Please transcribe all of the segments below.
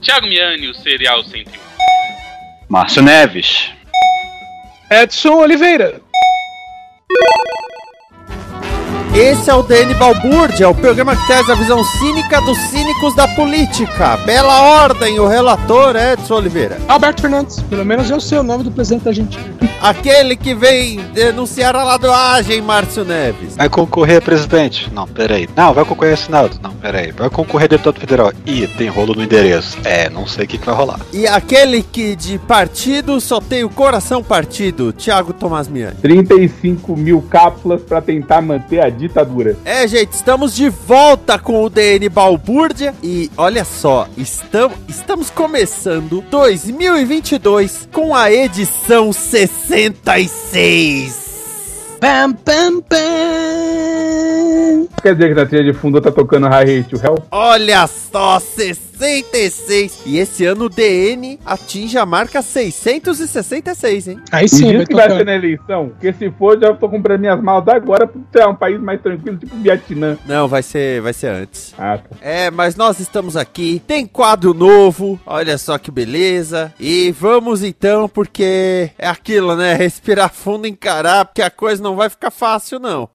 Thiago Miani, o Serial 101. Márcio Neves. Edson Oliveira. Esse é o DN Balbúrdia, o programa que traz a visão cínica dos cínicos da política. Bela ordem, o relator Edson Oliveira. Alberto Fernandes. Pelo menos eu sei o nome do presidente da Argentina. Aquele que vem denunciar a ladroagem, Márcio Neves. Vai concorrer a presidente? Não, peraí. Não, vai concorrer a Senado? Não, peraí. Vai concorrer a deputado federal? Ih, tem rolo no endereço. É, não sei o que, que vai rolar. E aquele que de partido só tem o coração partido, Thiago Tomás Miani. 35 mil cápsulas para tentar manter a ditadura. É, gente, estamos de volta com o DN Balbúrdia e olha só, estamos, estamos começando 2022 com a edição 66. Pam, pam, pam. Quer dizer que na trilha de fundo tá tocando High Hate to Hell? Olha só, 66. E esse ano o DN atinge a marca 666, hein? Aí sim, vai que vai ser na eleição. Porque se for, já tô comprando minhas malas agora pra um país mais tranquilo, tipo Vietnã. Não, vai ser, vai ser antes. Ah, tá. É, mas nós estamos aqui. Tem quadro novo. Olha só que beleza. E vamos então, porque é aquilo, né? Respirar fundo e encarar, porque a coisa não vai ficar fácil, não.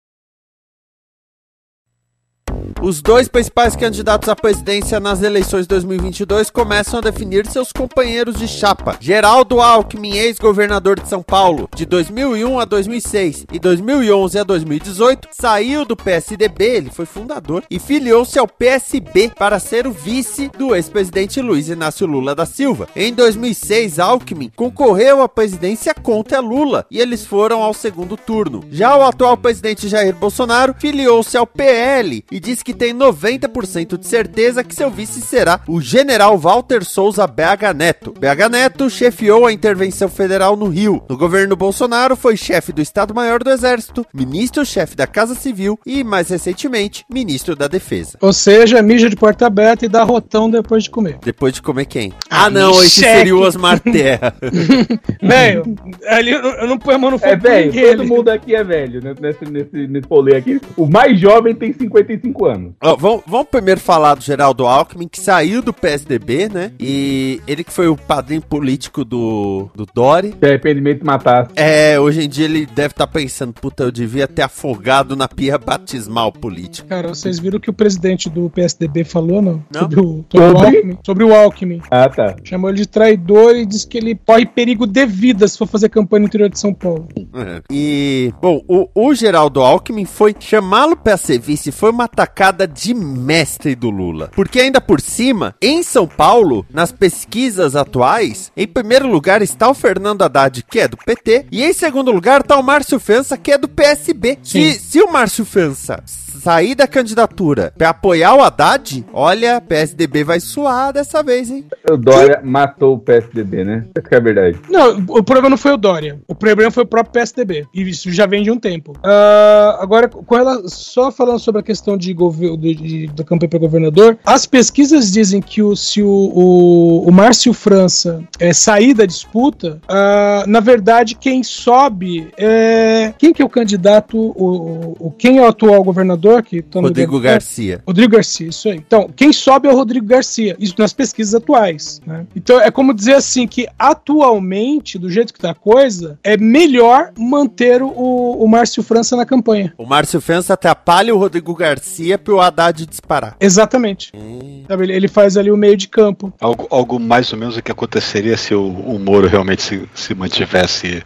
Os dois principais candidatos à presidência nas eleições de 2022 começam a definir seus companheiros de chapa. Geraldo Alckmin, ex-governador de São Paulo, de 2001 a 2006 e 2011 a 2018, saiu do PSDB, ele foi fundador, e filiou-se ao PSB para ser o vice do ex-presidente Luiz Inácio Lula da Silva. Em 2006, Alckmin concorreu à presidência contra Lula e eles foram ao segundo turno. Já o atual presidente Jair Bolsonaro filiou-se ao PL e diz que tem 90% de certeza que seu vice será o general Walter Souza BH Neto. BH Neto chefiou a intervenção federal no Rio. No governo Bolsonaro, foi chefe do Estado-Maior do Exército, ministro-chefe da Casa Civil e, mais recentemente, ministro da Defesa. Ou seja, mija de porta aberta e dá rotão depois de comer. Depois de comer quem? Ah, não, esse cheque. seria o Osmar Terra. Velho, ali eu não, eu não ponho a mão no fogo É velho, todo mundo aqui é velho, né? Nesse, nesse, nesse rolê aqui. O mais jovem tem 55 anos. Ó, vamos, vamos primeiro falar do Geraldo Alckmin, que saiu do PSDB, né? E ele que foi o padrinho político do, do Dori. Se arrependimento de matar. É, hoje em dia ele deve estar pensando, puta, eu devia ter afogado na pia batismal política. Cara, vocês viram o que o presidente do PSDB falou, não? Não. Sobre, o, sobre, o? Alckmin, sobre o Alckmin. Ah, tá. Chamou ele de traidor e disse que ele corre perigo de vida se for fazer campanha no interior de São Paulo. É. E, bom, o, o Geraldo Alckmin foi chamá-lo pra ser vice, foi uma atacada de mestre do Lula. Porque ainda por cima, em São Paulo, nas pesquisas atuais, em primeiro lugar está o Fernando Haddad, que é do PT, e em segundo lugar está o Márcio França, que é do PSB. Se, se o Márcio França sair da candidatura pra apoiar o Haddad, olha, PSDB vai suar dessa vez, hein? O Dória matou o PSDB, né? Essa que é a verdade. Não, o problema não foi o Dória. O problema foi o próprio PSDB. E isso já vem de um tempo. Ah, agora, com ela, só falando sobre a questão de, gover- de- de- da campanha para governador, as pesquisas dizem que o, se o, o, o Márcio França é, sair da disputa, ah, na verdade, quem sobe é. Quem que é o candidato? O, o- quem é o atual governador? Que tá no Rodrigo governo? Garcia. Rodrigo Garcia, isso aí. Então, quem sobe é o Rodrigo Garcia, isso nas pesquisas atuais. né? Então, é como dizer assim que atualmente, do jeito que tá a coisa, é melhor manter o, o Márcio França na campanha. O Márcio França atrapalha o Rodrigo Garcia pro Haddad disparar. Exatamente. Sabe, ele, ele faz ali o meio de campo. Algo, algo mais ou menos o que aconteceria se o, o Moro realmente se, se mantivesse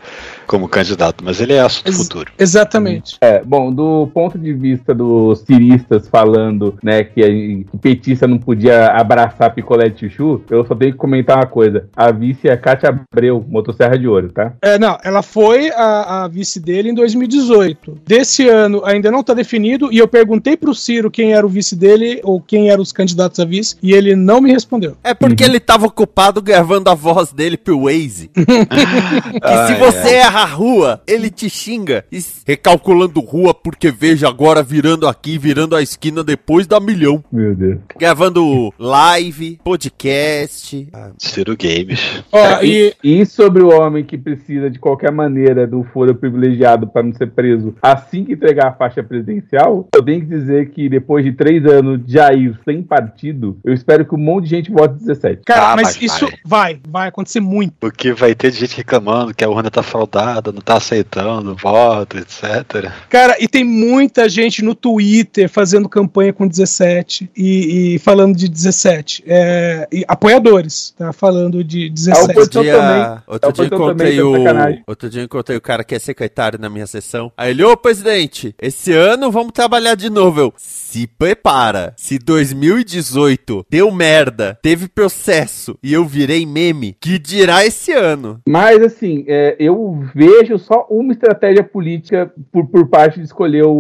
como candidato, mas ele é assunto futuro. Exatamente. É, bom, do ponto de vista dos ciristas falando, né, que, a, que petista não podia abraçar picolé de chuchu, eu só tenho que comentar uma coisa. A vice é a Cátia Abreu, motosserra de ouro, tá? É, não, ela foi a, a vice dele em 2018. Desse ano ainda não tá definido e eu perguntei pro Ciro quem era o vice dele ou quem eram os candidatos a vice e ele não me respondeu. É porque ele tava ocupado gravando a voz dele pro Waze. que se você ai. erra a rua, ele te xinga. E recalculando rua, porque veja agora virando aqui, virando a esquina depois da milhão. Meu Deus. Gravando live, podcast. Ciro Games. É, e... e sobre o homem que precisa de qualquer maneira do foro privilegiado para não ser preso assim que entregar a faixa presidencial, eu tenho que dizer que depois de três anos de Jair sem partido, eu espero que um monte de gente vote 17. Cara, Ah, mas, mas isso vai. vai, acontecer muito. Porque vai ter gente reclamando que a urna tá fraudada, não tá aceitando voto, etc. Cara, e tem muita gente no Twitter fazendo campanha com 17 e, e falando de 17. É, e apoiadores, tá? Falando de 17. Outro dia, outro É, dia o Portão encontrei também, o. tá. Outro dia encontrei o cara que é secretário na minha sessão. Aí ele, ô presidente, esse ano vamos trabalhar de novo. Eu, se prepara. Se 2018 deu merda, teve processo e eu virei meme, que dirá esse ano? Mas, assim, é, eu vejo só uma estratégia política por, por parte de escolher o,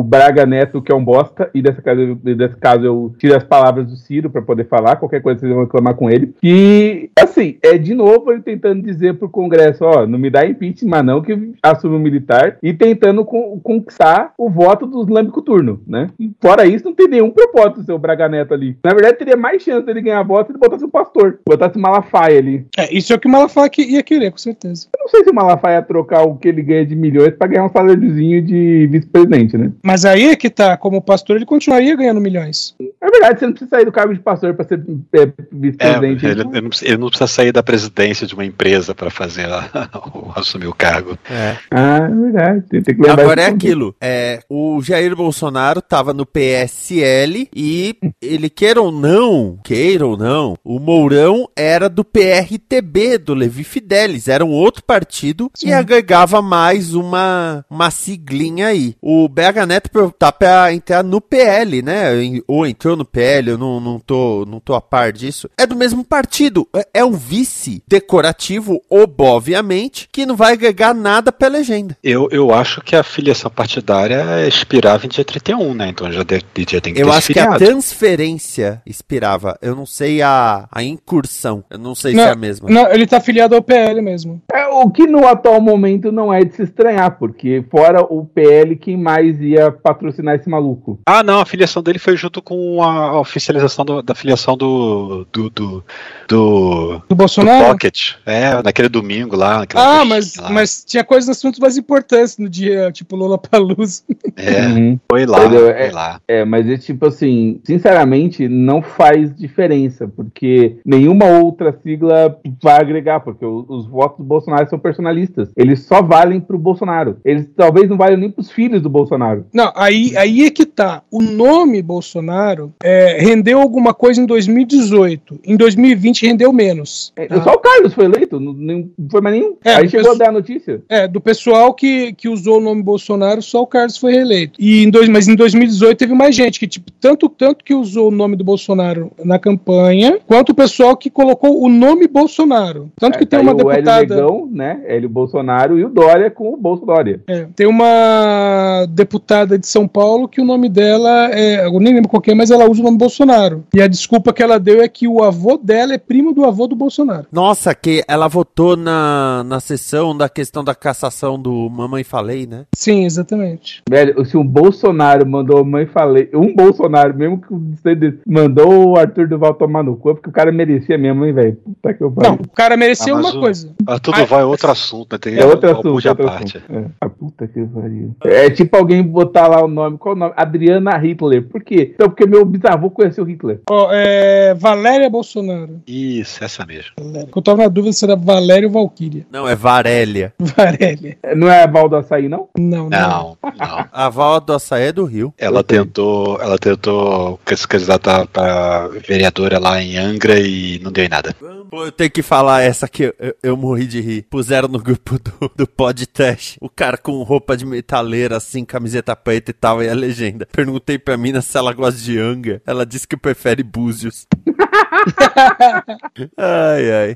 o Braga Neto, que é um bosta, e dessa caso, eu- desse caso eu tiro as palavras do Ciro para poder falar, qualquer coisa vocês vão reclamar com ele. E, assim, é de novo ele tentando dizer pro Congresso, ó, não me dá impeachment não, que assume o militar, e tentando con- conquistar o voto dos lambicoturno, né? E fora isso, não tem nenhum propósito o seu Braga Neto ali. Na verdade, teria mais chance dele ganhar voto se ele botasse o pastor, botasse o Malafaia ali. É, isso é o que o Malafaia ia querer, com certeza. Eu não sei se o Malafaia ia trocar o que ele ganha de milhões pra ganhar um saláriozinho de vice-presidente, né? Mas aí é que tá, como pastor, ele continuaria ganhando milhões. É verdade, você não precisa sair do cargo de pastor pra ser é, É, vice-presidente. ele, ele não precisa, ele não precisa sair da presidência de uma empresa para fazer a- o- assumir o cargo. É. Ah, é verdade. Tem, Agora é aquilo. É, o Jair Bolsonaro tava no PSL e ele queira ou não, queira ou não, o Mourão era do PRTB, do Levi Fidelis. Era um outro partido e agregava mais uma, uma siglinha aí. O BH Neto tá pra entrar no PL, né? Ou entrou no PL, eu não, não, tô, não tô a par disso. É do mesmo partido. É, é um vice decorativo, obviamente, que não vai agregar nada pra legenda. Eu, eu acho que a filiação partidária expirava em dia 31, né? Então já, deve, já tem que Eu ter acho que a filiado. transferência expirava. Eu não sei a, a incursão. Eu não sei se é a mesma. Não, ele tá afiliado ao PL mesmo. É, o que no atual momento não é de se estranhar, porque fora o PL, quem mais ia patrocinar esse maluco? Ah, não, a filiação dele foi junto com a oficialização do- da filiação do. do. do. do, Do Bolsonaro? Pocket. É, naquele domingo lá. Ah, mas, lá. mas tinha coisas assuntos mais importantes no dia, tipo Lola Palusa. É, Uhum. foi lá, Entendeu? foi É- lá. É, mas é tipo assim, sinceramente, não faz diferença, porque nenhuma outra sigla vai agregar, porque o- os votos do Bolsonaro são personalistas. Eles só valem pro Bolsonaro. Eles talvez não valham nem pros filhos do Bolsonaro. Não, aí, aí é que tá. O nome Bolsonaro é, rendeu alguma coisa em 2018. Em 2020 rendeu menos. É, Só o Carlos foi eleito, não, não foi mais nenhum. É, Aí chegou a dar a notícia. É, do pessoal que, que usou o nome Bolsonaro, só o Carlos foi reeleito. E em dois, mas em 2018 teve mais gente que, tipo, tanto, tanto que usou o nome do Bolsonaro na campanha, quanto o pessoal que colocou o nome Bolsonaro. Tanto que É, tem tá uma o Hélio deputada. Negão, né? Hélio Bolsonaro e o Dória com o Bolso Dória. É, tem uma deputada de São Paulo que o nome dela é. Eu nem lembro qual que é, mas ela usa o nome Bolsonaro. E a desculpa que ela deu é que o avô dela é primo do avô do Bolsonaro. Nossa, que ela votou na, na sessão da questão da cassação do Mamãe Falei, né? Sim, exatamente. Velho, se um Bolsonaro mandou mãe falei, um Bolsonaro, mesmo que mandou o Arthur Duval tomar no cu, é porque o cara merecia mesmo, hein, velho? Puta que eu Não, o cara mereceu Ah, uma o- coisa. Arthur Duval é outro assunto, né? Tem É outro assunto, outro parte. assunto. É. A puta que pariu. É tipo alguém botar lá o nome, qual o nome? Adriana Hitler. Por quê? Então, porque meu bisavô conheceu Hitler. Ó, é, Valéria Bolsonaro. Isso, essa mesmo. Eu tava na dúvida se era Valéria ou Valkyria. Não, é Varélia. Valéria. Não é a Val do Açaí, não? Não, Não, não. A Val do Açaí é do Rio. Ela tentou, ela tentou se candidatar para vereadora lá em Angra e não deu em nada. Pô, eu tenho que falar essa que eu, eu- eu morri de rir. Puseram no grupo do, do podcast. O cara com roupa de metaleira, assim, camiseta preta e tal, e a legenda. Perguntei pra mina se ela gosta de anga. Ela disse que prefere búzios. ai, ai.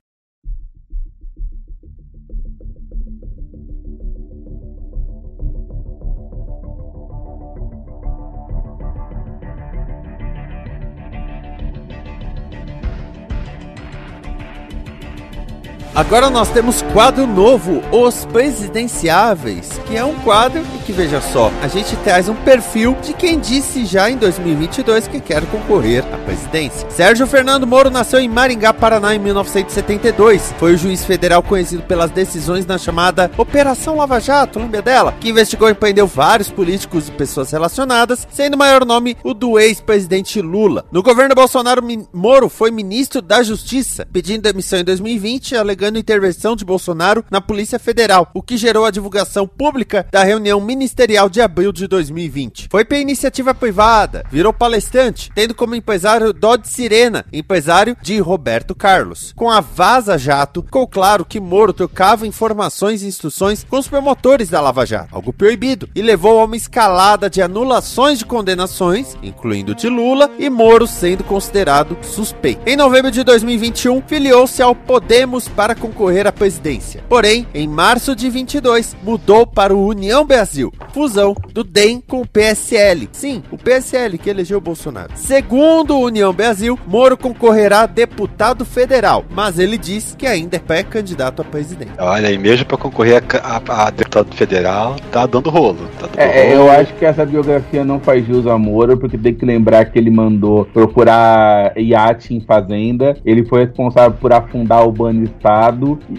Agora nós temos quadro novo, Os Presidenciáveis, que é um quadro que, veja só, a gente traz um perfil de quem disse já em 2022 que quer concorrer à presidência. Sérgio Fernando Moro nasceu em Maringá, Paraná, em 1972. Foi o juiz federal conhecido pelas decisões na chamada Operação Lava Jato, lembra dela? Que investigou e prendeu vários políticos e pessoas relacionadas, sendo o maior nome o do ex-presidente Lula. No governo Bolsonaro, Moro foi ministro da Justiça, pedindo demissão em 2020, alegando intervenção de Bolsonaro na Polícia Federal, o que gerou a divulgação pública da reunião ministerial de abril de 2020. Foi por iniciativa privada, virou palestrante, tendo como empresário Dodge Sirena, empresário de Roberto Carlos. Com a Vaza Jato, ficou claro que Moro trocava informações e instruções com os promotores da Lava Jato, algo proibido, e levou a uma escalada de anulações de condenações, incluindo de Lula, e Moro sendo considerado suspeito. Em novembro de 2021, filiou-se ao Podemos para concorrer à presidência. Porém, em março de 22, mudou para o União Brasil, fusão do DEM com o PSL. Sim, o PSL que elegeu Bolsonaro. Segundo o União Brasil, Moro concorrerá a deputado federal, mas ele diz que ainda é pré-candidato a presidente. Olha, e mesmo para concorrer a, a, a deputado federal, tá dando rolo. Tá dando É, rolo. eu acho que essa biografia não faz jus a Moro, porque tem que lembrar que ele mandou procurar iate em fazenda, ele foi responsável por afundar o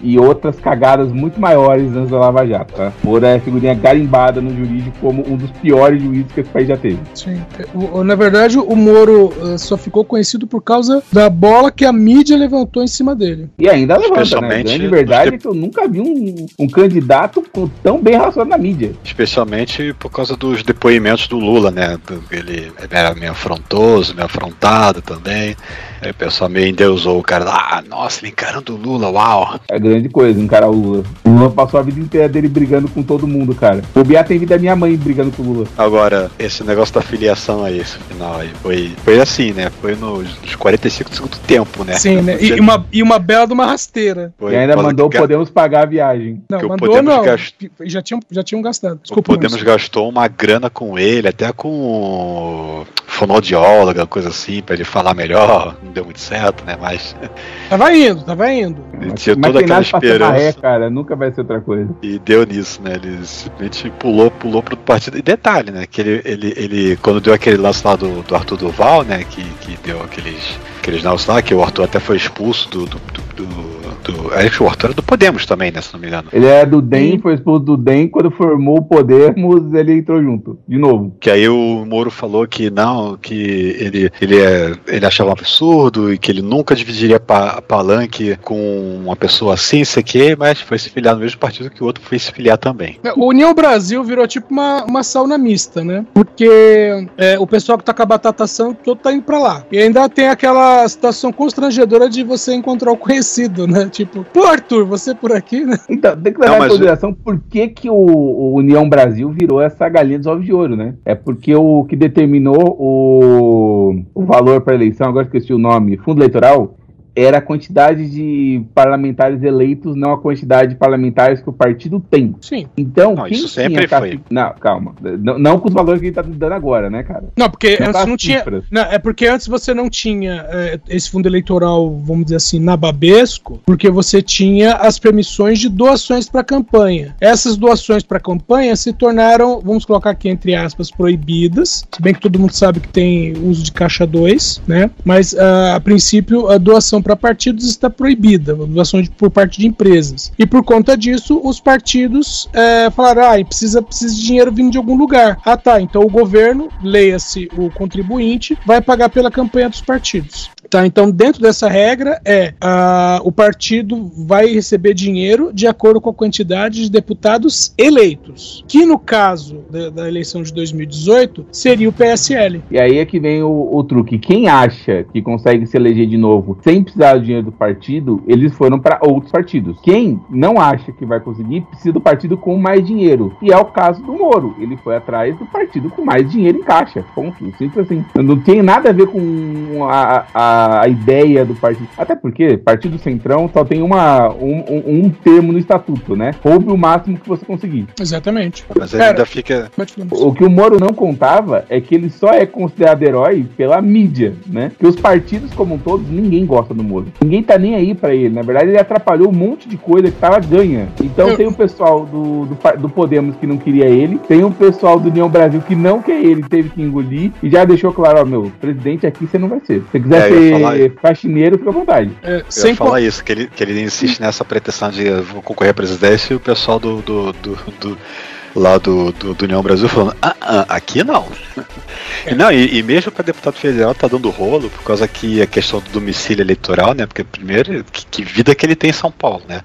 E outras cagadas muito maiores antes da Lava Jato, tá? Moro é figurinha garimbada no jurídico como um dos piores juízes que esse país já teve. Sim. O- na verdade, o Moro eh, só ficou conhecido por causa da bola que a mídia levantou em cima dele. E ainda levanta, né? A Especialmente grande verdade de- é que eu nunca vi um, um candidato tão bem relacionado na mídia. Especialmente por causa dos depoimentos do Lula, né? Ele era meio afrontoso, meio afrontado também. Aí o pessoal meio endeusou o cara lá. Ah, nossa, ele encarando o Lula, uau. É grande coisa encarar o Lula. O Lula passou a vida inteira dele brigando com todo mundo, cara. O Biá tem vida da minha mãe brigando com o Lula. Agora, esse negócio da filiação aí, esse final aí, foi, foi assim, né? Foi nos, nos 45 do segundo tempo, né? Sim, né? E, uma, e uma bela de uma rasteira. foi e ainda mandou que- Podemos pagar a viagem. Não, Que o mandou Podemos não. gast- Já, tinham, já tinham gastado. O Desculpa. Podemos Márcio. gastou uma grana com ele, até com fonoaudióloga, coisa assim, pra ele falar melhor. Não deu muito certo, né? Mas Tava indo, tava indo. ele tinha Mas toda tem aquela maré, esperança. cara. Nunca vai ser outra coisa. E deu nisso, né? Ele simplesmente pulou, pulou pro partido. E detalhe, né? Que ele, ele, ele quando deu aquele lance lá do, do Arthur Duval, né? Que, que deu aqueles, aqueles lances lá, que o Arthur até foi expulso do, do, do, do- Horton era do Podemos também, né? Se não me engano. Ele é do DEM, foi expulso do DEM, quando formou o Podemos, ele entrou junto, de novo. Que aí o Moro falou que não, que ele, ele, é, ele achava um absurdo e que ele nunca dividiria pa, palanque com uma pessoa assim, sei que, mas foi se filiar no mesmo partido que o outro foi se filiar também. É, O União Brasil virou tipo uma, uma sauna mista, né? Porque é, o pessoal que tá com a batata assando todo tá indo pra lá. E ainda tem aquela situação constrangedora de você encontrar o conhecido, né? Tipo, pô, Arthur, você por aqui, né? Então, tem que levar Não, em consideração por que, que o, o União Brasil virou essa galinha dos ovos de ouro, né? É porque o que determinou o, o valor para eleição, agora esqueci o nome, fundo eleitoral, era a quantidade de parlamentares eleitos, não a quantidade de parlamentares que o partido tem. Sim. Então, Não, quem isso sempre foi. Não, calma. Não, não com os valores que ele tá dando agora, né, cara? Não, porque Não antes tá não tinha. Não, é porque antes você não tinha é, esse fundo eleitoral, vamos dizer assim, nababesco, porque você tinha as permissões de doações para campanha. Essas doações para campanha se tornaram, vamos colocar aqui entre aspas, proibidas. Se bem que todo mundo sabe que tem uso de caixa 2, né? Mas ah, a princípio a doação para partidos está proibida, de- por parte de empresas. E por conta disso, os partidos eh, falaram: ah, precisa, precisa de dinheiro vindo de algum lugar. Ah, tá. Então o governo, leia-se o contribuinte, vai pagar pela campanha dos partidos. Tá, então dentro dessa regra é o partido vai receber dinheiro de acordo com a quantidade de deputados eleitos, que no caso da, da eleição de 2018 seria o PSL. E aí é que vem o, o truque. Quem acha que consegue se eleger de novo sem precisar do dinheiro do partido, eles foram para outros partidos. Quem não acha que vai conseguir, precisa do partido com mais dinheiro. E é o caso do Moro. Ele foi atrás do partido com mais dinheiro em caixa. Ponto. Simples assim. Não tem nada a ver com a, a, a ideia do partido. Até porque Partido Centrão só tem uma, um, um, um termo no estatuto, né? Roube o máximo que você conseguir. Exatamente. Mas ele ainda fica. O que o Moro não contava é que ele só é considerado herói pela mídia, né? Que os partidos como um todo, ninguém gosta do Moro. Ninguém tá nem aí pra ele. Na verdade, ele atrapalhou um monte de coisa que tava ganha. Então tem o pessoal do, do, do Podemos que não queria ele, tem o pessoal do União Brasil que não quer ele, teve que engolir, e já deixou claro, ó, meu, presidente aqui você não vai ser. Se você quiser É, eu ser falar- faxineiro, fica à vontade. É, Eu ia falar isso, que ele, que ele insiste nessa pretensão de vou concorrer à presidência e o pessoal do, do, do- do- lá do, do, do União Brasil falando, ah, ah, aqui não. E não, e, e mesmo para deputado federal tá dando rolo, por causa que a questão do domicílio eleitoral, né? Porque primeiro, que, que vida que ele tem em São Paulo, né?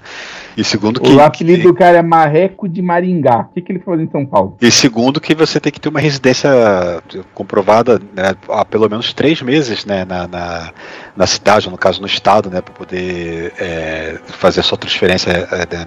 E segundo que. O apelido do cara é Marreco de Maringá. O que, que ele faz em São Paulo? E segundo que você tem que ter uma residência comprovada né, há pelo menos três meses né, na, na, na cidade, ou no caso no estado, né, para poder é, fazer a sua transferência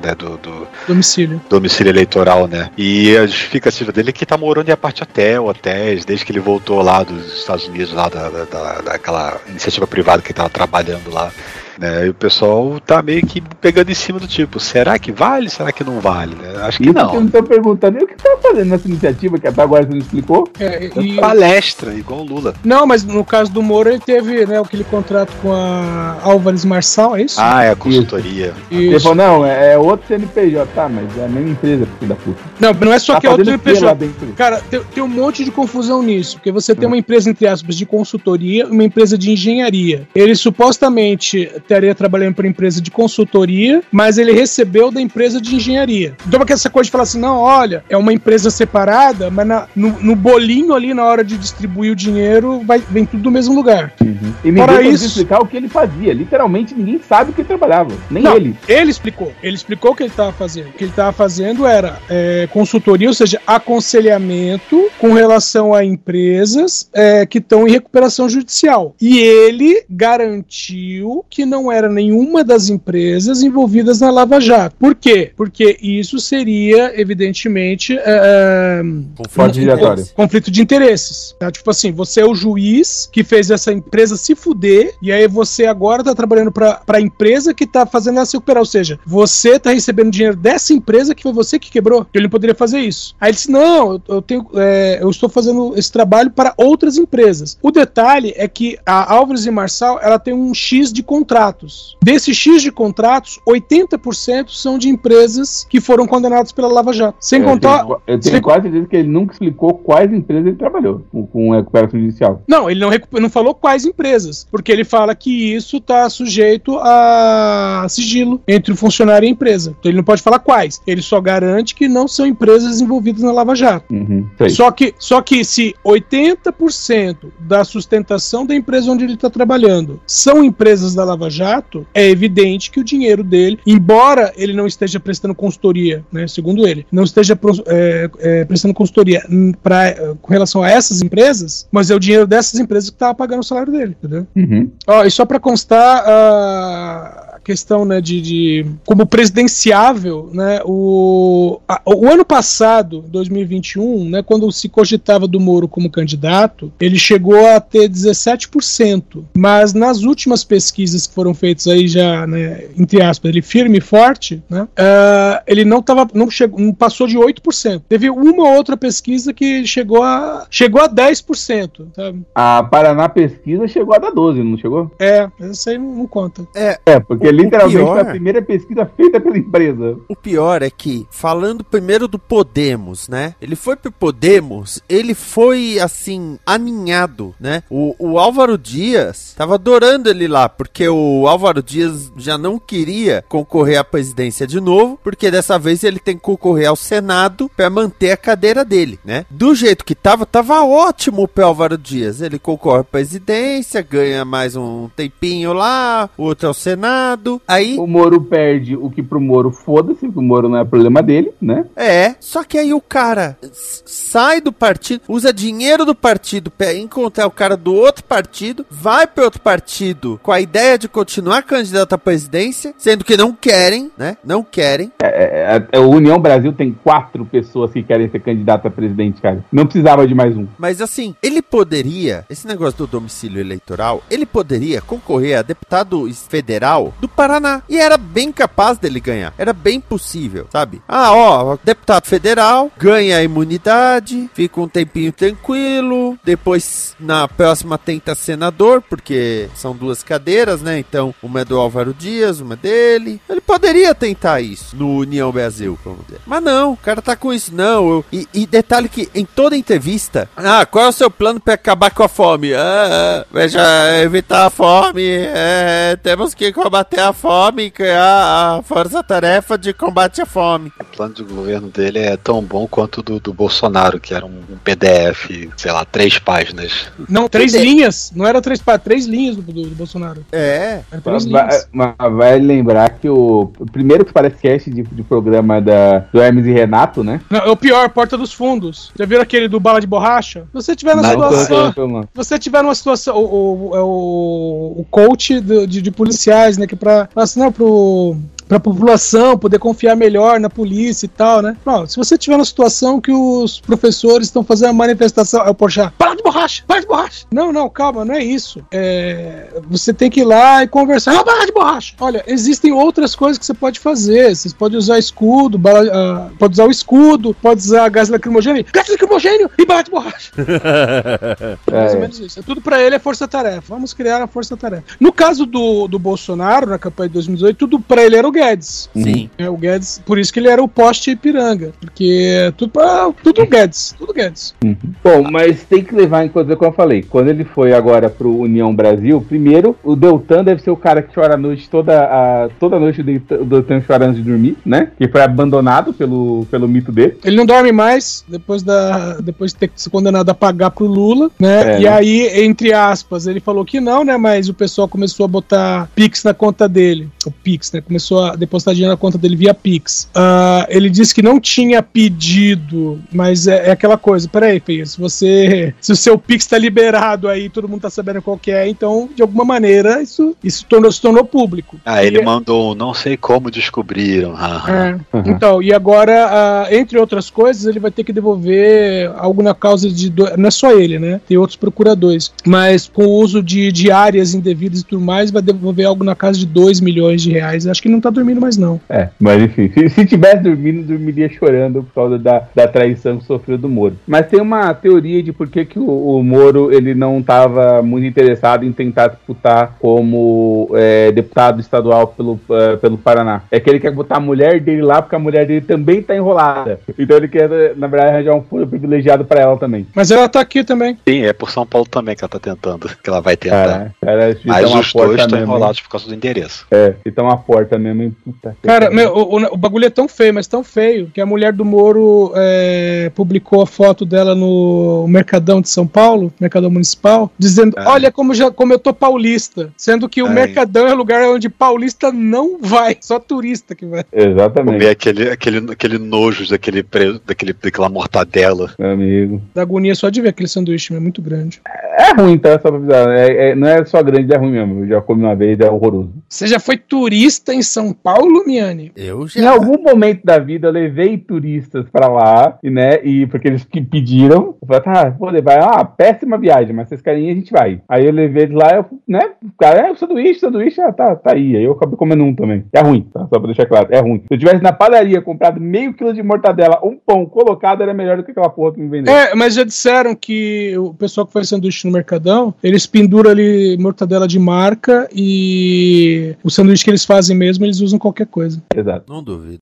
né, do, do domicílio. domicílio eleitoral, né? E a justificativa dele é que tá morando em aparte hotel, hotéis, desde que ele voltou lá dos Estados Unidos, lá da, da, da- daquela iniciativa privada que ele tava trabalhando lá. Né? E o pessoal tá meio que pegando em cima do tipo, será que vale? Será que não vale? né? Acho que Isso que eu não. não tô perguntando. E o que tá fazendo nessa iniciativa que até agora você não explicou? É, e- Palestra, igual o Lula. Não, mas no caso do Moro, ele teve né, aquele contrato com a Álvares Marçal, é isso? Ah, é a consultoria. Ele falou, não, é, é outro CNPJ. Tá, mas é a mesma empresa, filho da puta. Não, não é só Tá que é outro CNPJ. Cara, tem, tem um monte de confusão nisso, porque você Hum. tem uma empresa, entre aspas, de consultoria e uma empresa de engenharia. Ele supostamente estaria trabalhando para empresa de consultoria, mas ele recebeu da empresa de engenharia. Então, porque essa coisa de falar assim, não, olha, é uma empresa separada, mas na- no, no bolinho ali, na hora de distribuir o dinheiro, vai, vem tudo do mesmo lugar. E ninguém Para isso- explicar o que ele fazia. Literalmente, ninguém sabe o que ele trabalhava. Nem Não, ele. Ele explicou. Ele explicou o que ele estava fazendo. O que ele estava fazendo era é, consultoria, ou seja, aconselhamento com relação a empresas é, que estão em recuperação judicial. E ele garantiu que não era nenhuma das empresas envolvidas na Lava Jato. Por quê? Porque isso seria, evidentemente, é, Conflito giratório. conflito de interesses. tá? Tipo assim, você é o juiz que fez essa empresa se fuder, e aí você agora tá trabalhando pra, pra empresa que tá fazendo ela se recuperar. Ou seja, você tá recebendo dinheiro dessa empresa que foi você que quebrou. Ele não poderia fazer isso. Aí ele disse: Não, eu, eu tenho, é, eu estou fazendo esse trabalho para outras empresas. O detalhe é que a Álvares e Marçal ela tem um X de contratos. Desse X de contratos, 80% são de empresas que foram condenadas pela Lava Jato. Sem eu contar. Tenho, eu sem tenho quase certeza que ele nunca explicou quais empresas ele trabalhou com, com recuperação judicial. Não, ele não, não falou quais, empresas, porque ele fala que isso está sujeito a sigilo entre o funcionário e a empresa. Então ele não pode falar quais. Ele só garante que não são empresas envolvidas na Lava Jato. Uhum, só, que, só que se 80% da sustentação da empresa onde ele está trabalhando são empresas da Lava Jato, é evidente que o dinheiro dele, embora ele não esteja prestando consultoria, né, segundo ele, não esteja é, é, prestando consultoria pra, com relação a essas empresas, mas é o dinheiro dessas empresas que estava pagando o salário dele, entendeu? Uhum. Ó, e só para constar, uh, questão né, de, de, como presidenciável, né, o, a, o ano passado, 2021, né, quando se cogitava do Moro como candidato, ele chegou a ter 17%, mas nas últimas pesquisas que foram feitas aí já, né, entre aspas, ele firme e forte, né, uh, ele não tava, não chegou, não passou de 8%. Teve uma outra pesquisa que chegou a chegou a 10%, sabe? A Paraná pesquisa chegou a dar 12, não chegou? É, essa aí não, não conta. É, é porque literalmente pior- a primeira pesquisa feita pela empresa. O pior é que, falando primeiro do Podemos, né? Ele foi pro Podemos, ele foi, assim, aninhado, né? O, o Álvaro Dias tava adorando ele lá, porque o Álvaro Dias já não queria concorrer à presidência de novo, porque dessa vez ele tem que concorrer ao Senado pra manter a cadeira dele, né? Do jeito que tava, tava ótimo pro Álvaro Dias. Ele concorre à presidência, ganha mais um tempinho lá, outro ao Senado. Aí O Moro perde o que pro Moro foda-se, o Moro não é problema dele, né? É, só que aí o cara sai do partido, usa dinheiro do partido pra encontrar o cara do outro partido, vai pro outro partido com a ideia de continuar candidato à presidência, sendo que não querem, né? Não querem. É, é, o União Brasil tem quatro pessoas que querem ser candidato a presidente, cara. Não precisava de mais um. Mas assim, ele poderia, esse negócio do domicílio eleitoral, ele poderia concorrer a deputado federal do Paraná. E era bem capaz dele ganhar. Era bem possível, sabe? Ah, ó, deputado federal, ganha a imunidade, fica um tempinho tranquilo, depois na próxima tenta senador, porque são duas cadeiras, né? Então, uma é do Álvaro Dias, uma é dele. Ele poderia tentar isso no União Brasil, vamos dizer. Mas não, o cara tá com isso, não. eu- e, e detalhe que em toda entrevista, ah, qual é o seu plano pra acabar com a fome? Ah, ah, veja, evitar a fome, é, temos que combater a fome, criar a força-tarefa de combate à fome. O plano de governo dele é tão bom quanto o do, do Bolsonaro, que era um, um PDF, sei lá, três páginas. Não, três linhas. Não era três pá, três linhas do, do- do Bolsonaro. É. Era três Vai, linhas. mas vai lembrar que o, primeiro que parece cast de, de programa da, do Hermes e Renato, né? Não, é o pior, Porta dos Fundos. Já viram aquele do bala de borracha? Se você tiver na Não, situação. não, não. Se você tiver numa situação. O, o, é o, o coach de, de policiais, né? Que pra assinar pro. Pra população poder confiar melhor na polícia e tal, né? Não, se você tiver numa situação que os professores estão fazendo uma manifestação, é o Porchat, para de borracha, para de borracha. Não, não, calma, não é isso. É, você tem que ir lá e conversar, ah, para de borracha. Olha, existem outras coisas que você pode fazer. Você pode usar escudo, bala- ah, pode usar o escudo, pode usar gás lacrimogêneo, gás lacrimogêneo e bala de borracha. Mais ou É. menos isso. É tudo pra ele é força-tarefa. Vamos criar a força-tarefa. No caso do, do Bolsonaro, na campanha de 2018, tudo pra ele era o Guedes. Sim. É, o Guedes, por isso que ele era o poste Ipiranga. Porque é tudo, pra, tudo Guedes. Tudo Guedes. Bom, mas tem que levar em conta, como eu falei, quando ele foi agora pro União Brasil, primeiro, o Deltan deve ser o cara que chora a noite toda a toda noite o Deltan- Deltan chorando de dormir, né? Que foi abandonado pelo, pelo mito dele. Ele não dorme mais depois, da, depois de ter se condenado a pagar pro Lula, né? É, e né? aí, entre aspas, ele falou que não, né? Mas o pessoal começou a botar Pix na conta dele. O Pix, né? Começou a depositar dinheiro na conta dele via Pix. Ah, ele disse que não tinha pedido, mas é, é aquela coisa. Peraí, filho, se você. Se o seu Pix tá liberado aí, todo mundo tá sabendo qual que é, então, de alguma maneira, isso, isso tornou, se tornou público. Ah, ele E- mandou um não sei como descobriram. é. Então, e agora, ah, entre outras coisas, ele vai ter que devolver algo na causa de. do- Não é só ele, né? Tem outros procuradores. Mas com o uso de, de áreas indevidas e tudo mais, vai devolver algo na casa de 2 milhões de reais. Acho que não tá dormindo mais, não. É, mas enfim, se, se tivesse dormindo, dormiria chorando por causa da, da traição que sofreu do Moro. Mas tem uma teoria de por que, que o, o Moro ele não estava muito interessado em tentar disputar como é, deputado estadual pelo, eh, pelo Paraná. É que ele quer botar a mulher dele lá porque a mulher dele também tá enrolada. Então ele quer, na verdade, arranjar um fundo privilegiado pra ela também. Mas ela tá aqui também. Sim, é por São Paulo também que ela tá tentando. Que ela vai tentar. Cara, cara, Mas os dois estão enrolados por causa do endereço. É, e tá uma porta mesmo, Puta Cara, meu, o, o- o bagulho é tão feio, mas tão feio, que a mulher do Moro é, publicou a foto dela no Mercadão de São Paulo, Mercadão Municipal, dizendo: É. Olha como, já, como eu tô paulista. Sendo que o É. Mercadão é lugar onde paulista não vai, só turista que vai. Exatamente. Comer aquele, aquele, aquele nojo daquele, pre- daquele, daquela mortadela. Meu amigo. Da agonia só de ver aquele sanduíche, é muito grande. É ruim, tá? Só pra avisar. É, é- não é só grande, é ruim mesmo. Eu já comi uma vez, é horroroso. Você já foi turista em São Paulo, Miane? Eu Em algum momento da vida eu levei turistas pra lá, e, né? E porque eles que pediram. Eu falei, tá, vou levar. Ah, péssima viagem, mas vocês querem ir, a gente vai. Aí eu levei eles lá, eu, né? O cara, é, o sanduíche, sanduíche, ah, tá, tá aí. Aí eu acabei comendo um também. É ruim, tá? Só pra deixar claro, é ruim. Se eu tivesse na padaria comprado meio quilo de mortadela, um pão colocado, era melhor do que aquela porra que me vendeu. É, mas já disseram que o pessoal que faz sanduíche no Mercadão, eles penduram ali mortadela de marca e o sanduíche que eles fazem mesmo, eles usam qualquer coisa. Exato. Não duvido.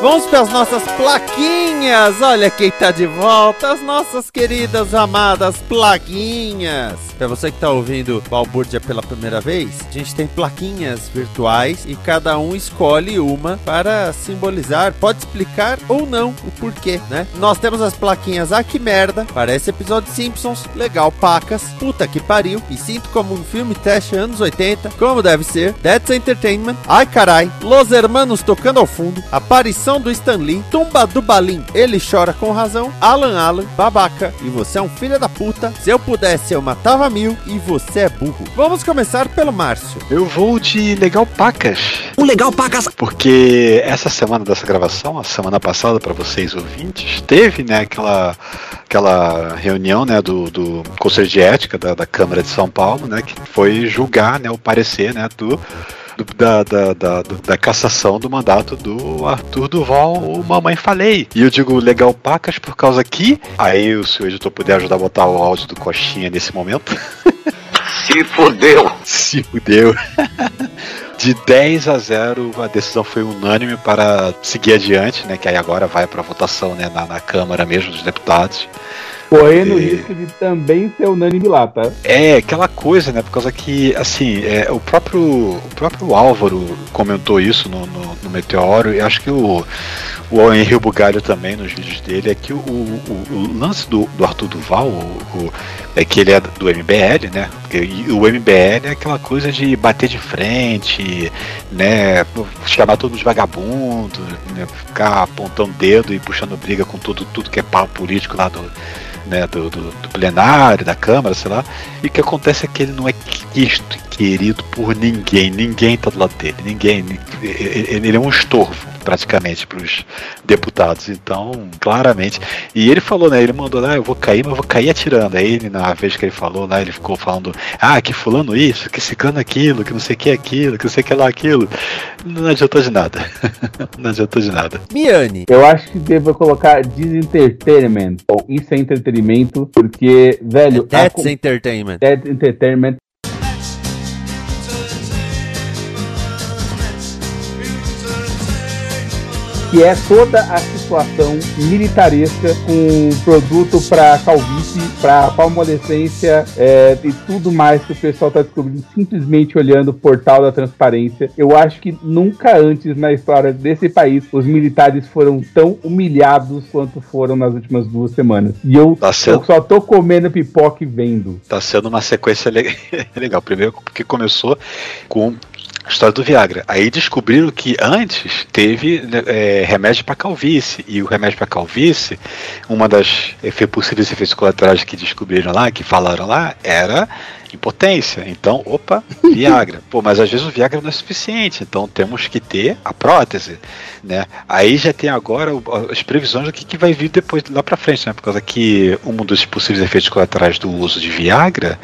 Vamos para as nossas plaquinhas. Olha quem tá de volta, as nossas queridas amadas plaquinhas. Para você que tá ouvindo Balbúrdia pela primeira vez, a gente tem plaquinhas virtuais e cada um escolhe uma para simbolizar, pode explicar ou não o porquê, né? Nós temos as plaquinhas Ah que merda, parece episódio Simpsons, legal pacas, puta que pariu, e sinto como um filme teste anos 80, como deve ser, That's Entertainment, ai carai, Los Hermanos tocando ao fundo, aparição do Stan Lee, tumba do Balim, ele chora com razão, Alan Alan, babaca, e você é um filho da puta, se eu pudesse eu matava mil, e você é burro. Vamos começar pelo Márcio. Eu vou de Legal Pacas. Um legal pacas. Porque essa semana dessa gravação, a semana passada, para vocês ouvintes, teve né, aquela, aquela reunião né, do, do Conselho de Ética da, da Câmara de São Paulo, né, que foi julgar né, o parecer né, do, do- da, da, da, da cassação do mandato do Arthur Duval, o Mamãe Falei. E eu digo legal pacas por causa que. Aí o seu editor puder ajudar a botar o áudio do Coxinha nesse momento. Se fudeu! Se fudeu! De 10 a 0, a decisão foi unânime para seguir adiante, né? Que aí agora vai para votação né, na, na Câmara mesmo dos deputados. Correndo o E- risco de também ser unânime lá, tá? É aquela coisa, né? Por causa que, assim, é, o próprio o próprio Álvaro comentou isso no, no, no Meteoro, e acho que o, o Henrique Bugalho também nos vídeos dele, é que o, o, o lance do, do Arthur Duval o- é que ele é do MBL, né? E o MBL é aquela coisa de bater de frente, né? Chamar todo mundo de vagabundo, né, ficar apontando dedo e puxando briga com tudo, tudo que é pau político lá do, né, do, do- do plenário, da Câmara, sei lá. E o que acontece é que ele não é quisto e querido por ninguém. Ninguém tá do lado dele. Ninguém. Ele é um estorvo, praticamente, para os deputados. Então, claramente. E ele falou, né? Ele mandou lá, eu vou cair, mas eu vou cair atirando. Aí ele, na vez que ele falou lá, ele ficou falando, ah, que fulano isso, que ciclano aquilo, que não sei o que aquilo, que não sei o que lá aquilo. Não adiantou de nada. não adiantou de nada. Miane. Eu acho que devo colocar Disentertainment, ou Isso é Entretenimento, porque, velho. a That's co- Entertainment. That's Entertainment. Que é toda a situação militaresca com produto para calvície, para palmolescência é, e tudo mais que o pessoal está descobrindo simplesmente olhando o portal da transparência. Eu acho que nunca antes na história desse país os militares foram tão humilhados quanto foram nas últimas duas semanas. E eu, Tá certo. eu só tô comendo pipoca e vendo. Tá sendo uma sequência le- legal. Primeiro porque começou com história do Viagra. Aí descobriram que antes teve né, é, remédio para calvície. E o remédio para calvície, uma das efe- possíveis efeitos colaterais que descobriram lá, que falaram lá, era impotência. Então, opa, Viagra. Pô, mas às vezes o Viagra não é suficiente, então temos que ter a prótese, né? Aí já tem agora as previsões do que, que vai vir depois lá pra frente, né? Por causa que um dos possíveis efeitos colaterais do uso de Viagra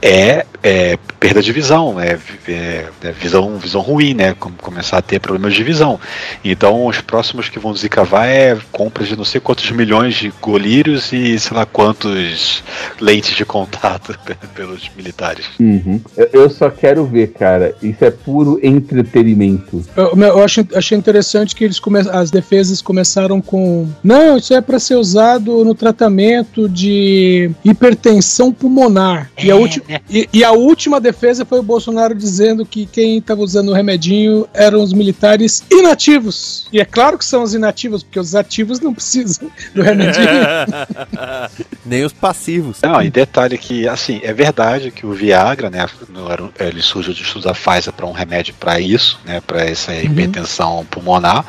é, é perda de visão, é, é- é visão, visão ruim, né? Com- começar a ter problemas de visão. Então, os próximos que vão desencavar é compras de não sei quantos milhões de golírios e sei lá quantos lentes de contato pelos militares. Militares. Uhum. Eu, eu só quero ver, cara. Isso é puro entretenimento. Eu, eu acho, achei interessante que eles come, as defesas começaram com. Não, isso é para ser usado no tratamento de hipertensão pulmonar. E, a ulti, e, e, a última defesa foi o Bolsonaro dizendo que quem estava usando o remedinho eram os militares inativos. E é claro que são os inativos, porque os ativos não precisam do remedinho. Nem os passivos. Não, e detalhe que, assim, é verdade que o Viagra, né, ele surgiu de estudos da Pfizer para um remédio para isso, né, para essa hipertensão uhum. pulmonar.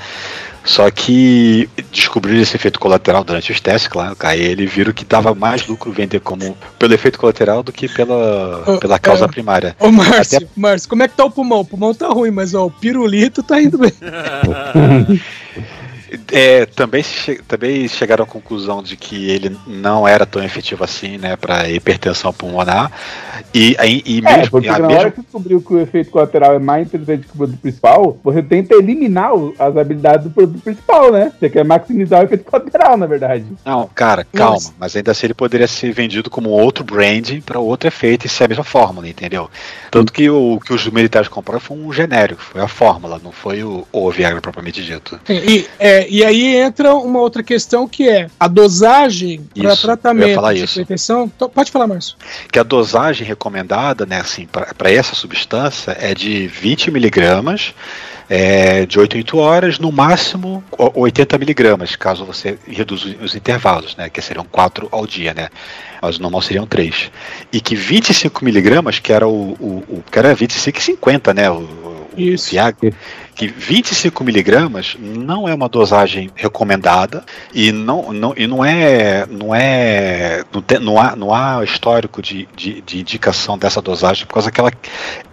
Só que descobriram esse efeito colateral durante os testes, claro, aí ele viram que dava mais lucro vender como pelo efeito colateral do que pela, oh, pela causa é, primária. Ô Márcio, Até... Márcio, como é que tá o pulmão? O pulmão tá ruim, mas ó, o pirulito tá indo bem. É, também, che também chegaram à conclusão de que ele não era tão efetivo assim, né, para hipertensão pulmonar. E, e, e é, mesmo, porque na mesmo... hora que descobriu que o efeito colateral é mais interessante que o produto principal, você tenta eliminar as habilidades do produto principal, né? Você quer maximizar o efeito colateral, na verdade. Não, cara, calma. Mas, mas ainda assim ele poderia ser vendido como outro brand para outro efeito e ser a mesma fórmula, entendeu? Tanto que o que os militares compraram foi um genérico, foi a fórmula, não foi o, o Viagra propriamente dito. E, é, e aí entra uma outra questão que é a dosagem para tratamento de hipertensão. Então, pode falar, Márcio. Que a dosagem recomendada, né, assim, para essa substância é de 20 miligramas é, de 8 em 8 horas, no máximo 80 miligramas, caso você reduza os intervalos, né, que seriam 4 ao dia, né, mas o normal seriam 3. E que 25 miligramas, que era o, o, o que era 25 e 50, né, o, Isso. Viagra, que 25 miligramas não é uma dosagem recomendada e não, não, e não é não é não, tem, não, há, não há histórico de, de, de, indicação dessa dosagem por causa que ela,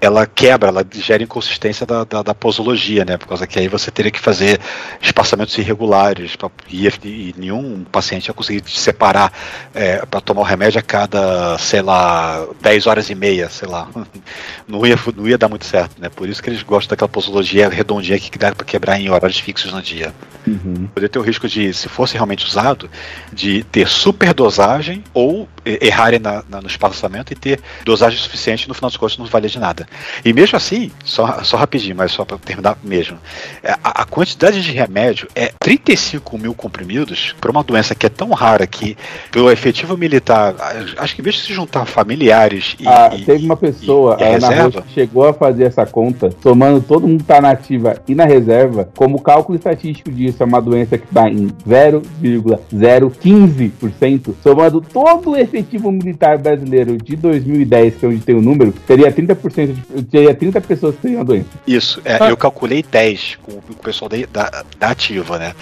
ela quebra, ela gera inconsistência da, da, da, posologia, né? Por causa que aí você teria que fazer espaçamentos irregulares pra, e, e nenhum paciente ia conseguir separar é, para tomar o remédio a cada, sei lá, 10 horas e meia, sei lá. Não ia, não ia dar muito certo, né? Por isso que eles gostam daquela posologia redondinha que dá para quebrar em horários fixos no dia. Uhum. Poderia ter o risco de, se fosse realmente usado, de ter superdosagem ou errarem na, na, no espaçamento e ter dosagem suficiente no final dos contos não valia de nada. E mesmo assim, só, só rapidinho, mas só para terminar mesmo, é, a, a, quantidade de remédio é 35 mil comprimidos para uma doença que é tão rara que, pelo efetivo militar, acho que mesmo se juntar familiares e. Ah, e teve uma pessoa, e, e a, reserva, chegou a fazer essa conta, somando todo mundo tá na ativa e na reserva, como cálculo estatístico disso é uma doença que está em 0,015%, somando todo o efetivo militar brasileiro de 2010, que é onde tem o número, teria 30%, de, teria 30 pessoas que teriam a doença. Isso, é, ah. eu calculei 10 com o pessoal da, da, da ativa, né?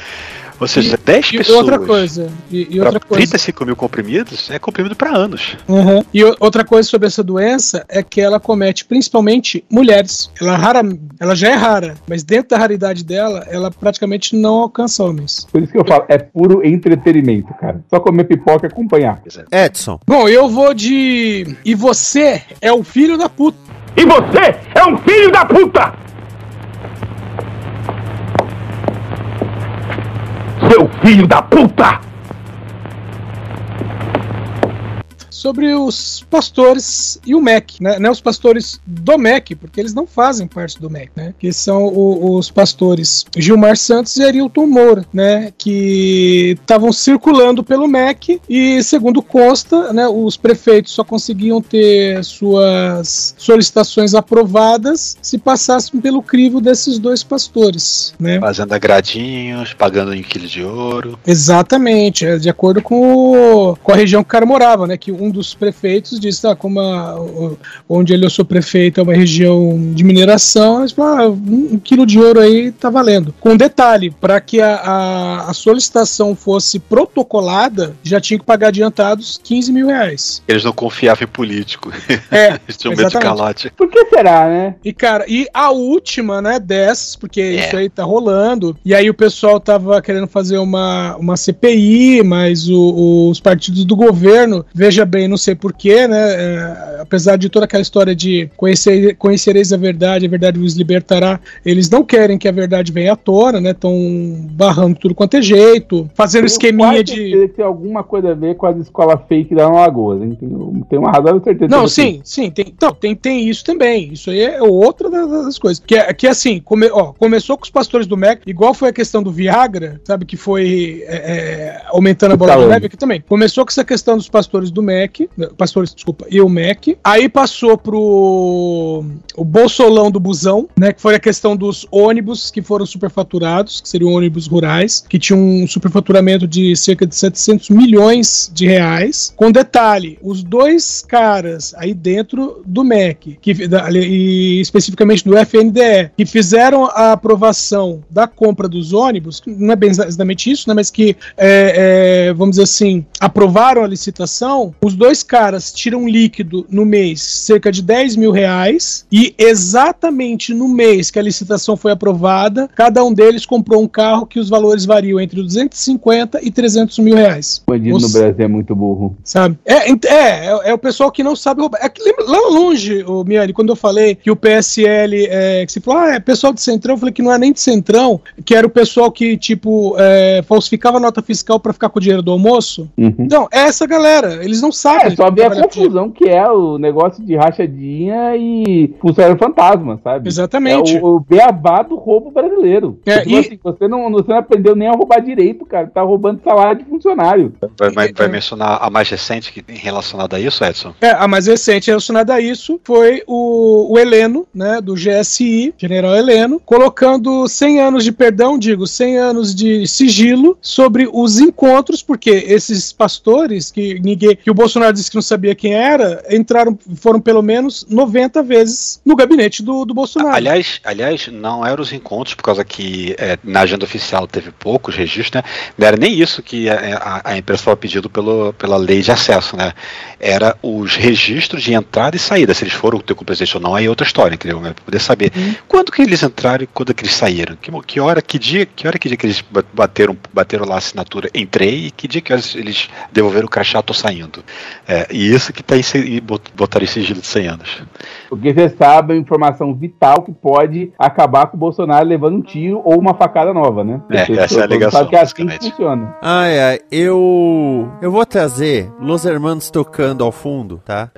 Ou seja, e, 10 e pessoas. Outra coisa. E, e outra coisa. 35 mil comprimidos é comprimido para anos. Uhum. E outra coisa sobre essa doença é que ela comete principalmente mulheres. Ela, rara, ela já é rara, mas dentro da raridade dela, ela praticamente não alcança homens. Por isso que eu falo, é puro entretenimento, cara. Só comer pipoca e acompanhar. Edson. Bom, eu vou de. E você é o filho da puta. E você é um filho da puta! Filho da puta! Sobre os pastores e o MEC, né? Não os pastores do MEC, porque eles não fazem parte do MEC, né? Que são o, os pastores Gilmar Santos e Arilton Moura, né? Que estavam circulando pelo MEC e, segundo consta, né? Os prefeitos só conseguiam ter suas solicitações aprovadas se passassem pelo crivo desses dois pastores, né? Fazendo agradinhos, pagando em quilo de ouro. Exatamente, é de acordo com, o, com a região que o cara morava, né? Que um um dos prefeitos disse, ah, como a, onde ele eu sou prefeito é uma região de mineração, falaram, ah, um, um, quilo de ouro aí tá valendo. Com detalhe, para que a, a, a, solicitação fosse protocolada, já tinha que pagar adiantados 15 mil reais. Eles não confiavam em político. É, Eles tinham medo de calote. Por que será, né? E, cara, e a última, né, dessas, porque é. isso aí tá rolando, e aí o pessoal tava querendo fazer uma, uma CPI, mas o, os partidos do governo, veja bem, também não sei porquê, né? É, apesar de toda aquela história de conhecer, conhecereis a verdade, a verdade vos libertará, eles não querem que a verdade venha à tona, né? Estão barrando tudo quanto é jeito, fazendo esqueminha de. Tem alguma coisa a ver com as escolas fake da Alagoas, hein? Tem, tem uma razão, certeza. Não, sim, sim, tem, então, tem, tem isso também. Isso aí é outra das coisas. Que, é, que assim, come, ó, começou com os pastores do MEC, igual foi a questão do Viagra, sabe? Que foi é, é, aumentando a bola de neve aqui também. Começou com essa questão dos pastores do MEC, pastores, desculpa, e o MEC. Aí passou pro o bolsolão do busão, né? Que foi a questão dos ônibus que foram superfaturados, que seriam ônibus rurais, que tinham um superfaturamento de cerca de 700 milhões de reais. Com detalhe, os dois caras aí dentro do MEC, que, e especificamente do FNDE, que fizeram a aprovação da compra dos ônibus, não é bem exatamente isso, né? Mas que, é, é, vamos dizer assim, aprovaram a licitação, os dois caras tiram líquido no mês cerca de 10 mil reais e exatamente no mês que a licitação foi aprovada, cada um deles comprou um carro que os valores variam entre 250 e 300 mil reais. O bandido no Brasil é muito burro. Sabe? É, é, é, é o pessoal que não sabe roubar. É lembra, lá longe, o Miane, quando eu falei que o PSL, é, que se falou, ah, é pessoal de Centrão, eu falei que não é nem de Centrão, que era o pessoal que, tipo, é, falsificava nota fiscal para ficar com o dinheiro do almoço. Uhum. Não, é essa galera. Eles não sabem. É só ver a confusão que é o negócio de rachadinha e funcionário fantasma, sabe? Exatamente. É o, o beabá do roubo brasileiro. É, tipo e... assim, você, não, você não aprendeu nem a roubar direito, cara. Tá roubando salário de funcionário. Vai, vai, vai mencionar a mais recente que, relacionada a isso, Edson? É, a mais recente relacionada a isso foi o, o Heleno, né, do GSI, General Heleno, colocando 100 anos de perdão, digo, 100 anos de sigilo sobre os encontros, porque esses pastores que ninguém, que o Bolsonaro disse que não sabia quem era, entraram, foram pelo menos 90 vezes no gabinete do, do Bolsonaro. Aliás, aliás, não eram os encontros, por causa que é, na agenda oficial teve poucos registros, né? Não era nem isso que a, a, a imprensa estava pedindo pelo, pela lei de acesso, né? Era os registros de entrada e saída. Se eles foram ter com o presidente ou não, aí é outra história, entendeu? Pra poder saber uhum. quando que eles entraram e quando que eles saíram. Que, que hora, que dia, que hora, que dia que eles bateram, bateram lá a assinatura, entrei e que dia que eles devolveram o crachá, tô saindo. É, e isso que tá em, botar esse sigilo de 100 anos. Porque você sabe a informação vital que pode acabar com o Bolsonaro levando um tiro ou uma facada nova, né? É, você, essa é a ligação. Sabe que é assim que funciona. Ai, ai, eu. Eu vou trazer Los Hermanos tocando ao fundo, tá?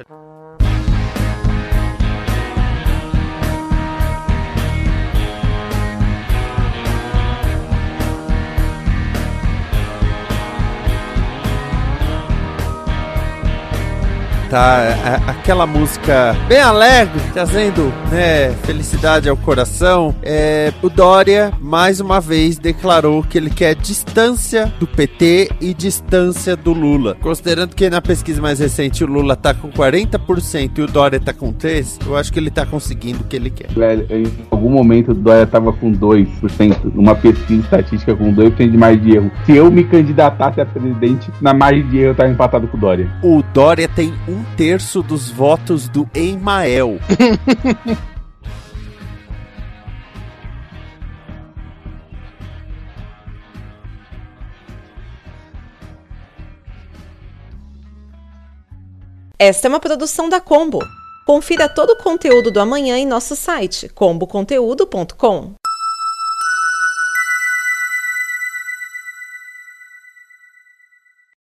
Tá? É, aquela música bem alegre, trazendo né, felicidade ao coração. É, o Dória, mais uma vez, declarou que ele quer distância do PT e distância do Lula. Considerando que na pesquisa mais recente o Lula tá com 40% e o Dória tá com 3%, eu acho que ele tá conseguindo o que ele quer. Em algum momento o Dória tava com 2%, numa pesquisa estatística com 2% de margem de erro. Se eu me candidatasse a presidente, na margem de erro eu tava empatado com o Dória. O Dória tem um um terço dos votos do Emael. Esta é uma produção da Combo. Confira todo o conteúdo do amanhã em nosso site comboconteúdo.com.